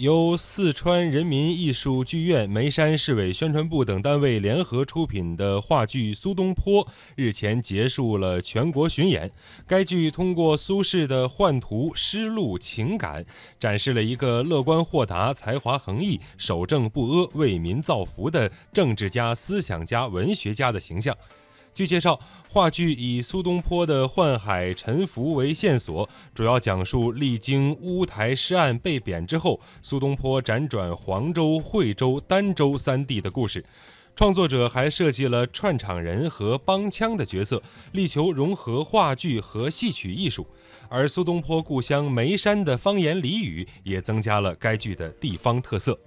由四川人民艺术剧院、眉山市委宣传部等单位联合出品的话剧《苏东坡》日前结束了全国巡演。该剧通过苏轼的宦途、失路、情感，展示了一个乐观豁达、才华横溢、守正不阿、为民造福的政治家、思想家、文学家的形象。据介绍，话剧以苏东坡的宦海沉浮为线索，主要讲述历经乌台诗案被贬之后，苏东坡辗转黄州、惠州、儋州三地的故事。创作者还设计了串场人和帮腔的角色，力求融合话剧和戏曲艺术。而苏东坡故乡眉山的方言俚语，也增加了该剧的地方特色。